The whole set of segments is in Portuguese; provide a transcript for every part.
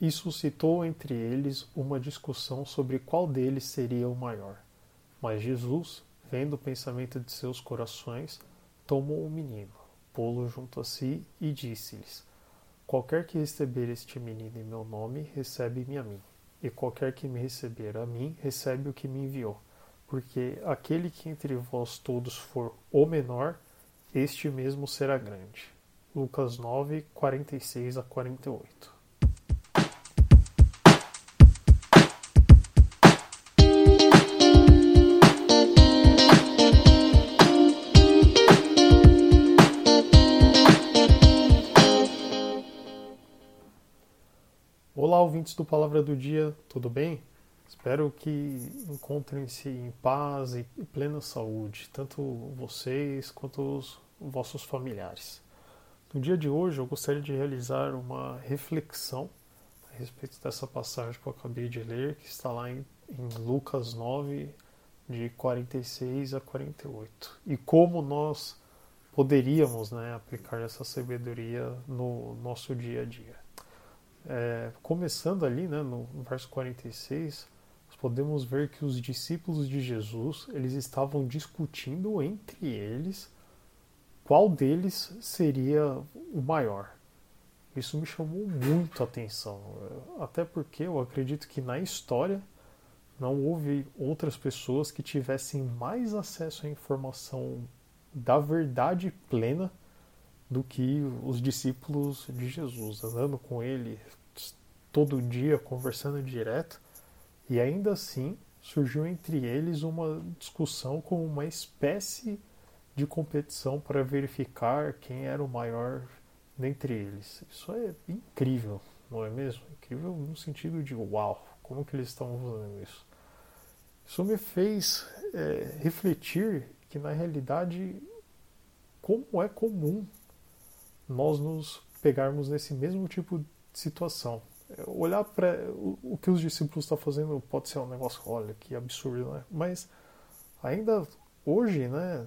e suscitou entre eles uma discussão sobre qual deles seria o maior. Mas Jesus, vendo o pensamento de seus corações, tomou o menino, pô-lo junto a si e disse-lhes: Qualquer que receber este menino em meu nome, recebe-me a mim. E qualquer que me receber a mim, recebe o que me enviou. Porque aquele que entre vós todos for o menor, este mesmo será grande. Lucas 9, 46 a 48. Olá, ouvintes do Palavra do Dia, tudo bem? Espero que encontrem-se em paz e plena saúde, tanto vocês quanto os vossos familiares. No dia de hoje, eu gostaria de realizar uma reflexão a respeito dessa passagem que eu acabei de ler, que está lá em, em Lucas 9, de 46 a 48. E como nós poderíamos né, aplicar essa sabedoria no nosso dia a dia. É, começando ali né, no verso 46, nós podemos ver que os discípulos de Jesus eles estavam discutindo entre eles qual deles seria o maior. Isso me chamou muito a atenção, até porque eu acredito que na história não houve outras pessoas que tivessem mais acesso à informação da verdade plena do que os discípulos de Jesus, andando com ele todo dia, conversando direto, e ainda assim surgiu entre eles uma discussão como uma espécie de competição para verificar quem era o maior dentre eles. Isso é incrível, não é mesmo? Incrível no sentido de uau, como que eles estão fazendo isso? Isso me fez é, refletir que na realidade como é comum nós nos pegarmos nesse mesmo tipo de situação. Olhar para o que os discípulos estão fazendo pode ser um negócio, olha, que absurdo, né? Mas ainda hoje, né,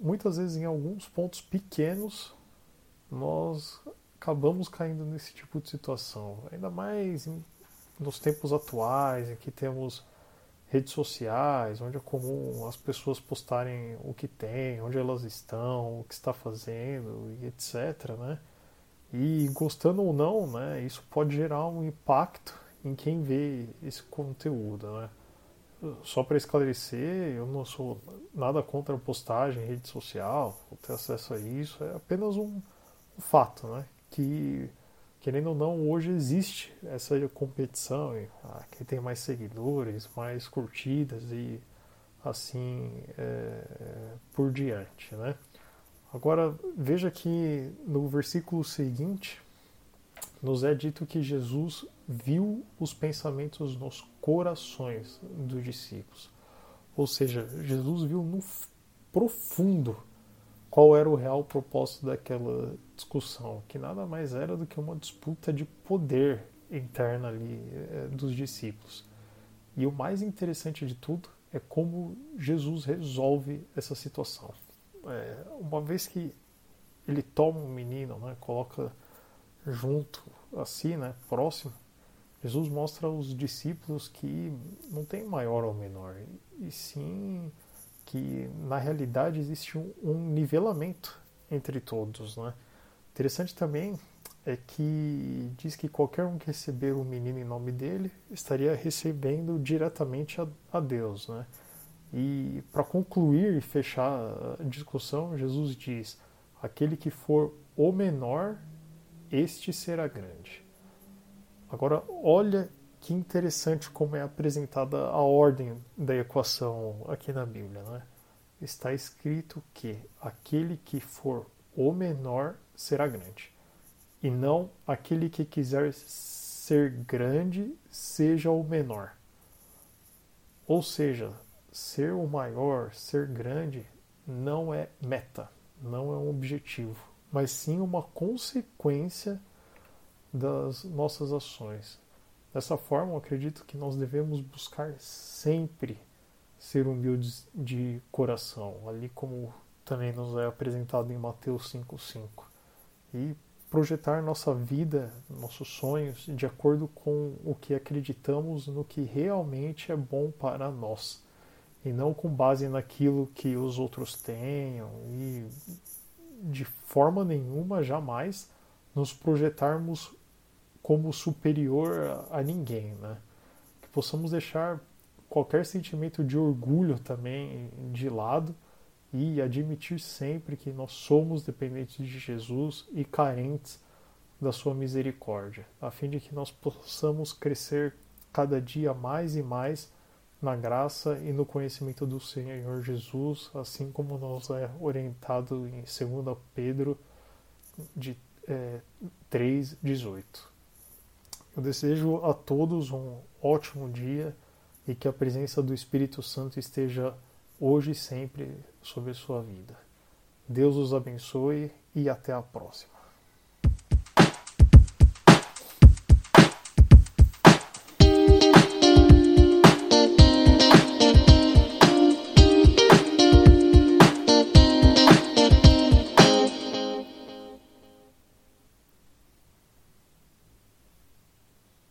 muitas vezes em alguns pontos pequenos nós acabamos caindo nesse tipo de situação. Ainda mais em, nos tempos atuais, em que temos redes sociais, onde é comum as pessoas postarem o que tem, onde elas estão, o que está fazendo e etc, né? E gostando ou não, né, isso pode gerar um impacto em quem vê esse conteúdo, né? só para esclarecer, eu não sou nada contra a postagem em rede social, ter acesso a isso, é apenas um, um, fato, né? Que, querendo ou não, hoje existe essa competição, ah, quem tem mais seguidores, mais curtidas e assim é, por diante, né? Agora, veja que no versículo seguinte, nos é dito que Jesus viu os pensamentos nos corações dos discípulos. Ou seja, Jesus viu no profundo qual era o real propósito daquela discussão, que nada mais era do que uma disputa de poder interna ali é, dos discípulos. E o mais interessante de tudo é como Jesus resolve essa situação. É, uma vez que ele toma um menino, né, coloca junto assim, né, próximo, Jesus mostra aos discípulos que não tem maior ou menor, e sim que na realidade existe um, um nivelamento entre todos. Né? Interessante também é que diz que qualquer um que receber o menino em nome dele estaria recebendo diretamente a, a Deus. Né? E para concluir e fechar a discussão, Jesus diz: aquele que for o menor este será grande. Agora, olha que interessante como é apresentada a ordem da equação aqui na Bíblia. Né? Está escrito que aquele que for o menor será grande, e não aquele que quiser ser grande seja o menor. Ou seja, ser o maior, ser grande, não é meta, não é um objetivo mas sim uma consequência das nossas ações. Dessa forma, acredito que nós devemos buscar sempre ser humildes de coração, ali como também nos é apresentado em Mateus 5,5. E projetar nossa vida, nossos sonhos, de acordo com o que acreditamos no que realmente é bom para nós, e não com base naquilo que os outros tenham, e de forma nenhuma, jamais, nos projetarmos como superior a ninguém, né? Que possamos deixar qualquer sentimento de orgulho também de lado e admitir sempre que nós somos dependentes de Jesus e carentes da sua misericórdia, a fim de que nós possamos crescer cada dia mais e mais na graça e no conhecimento do Senhor Jesus, assim como nos é orientado em 2 Pedro de é, 3,18. Eu desejo a todos um ótimo dia e que a presença do Espírito Santo esteja hoje e sempre sobre sua vida. Deus os abençoe e até a próxima.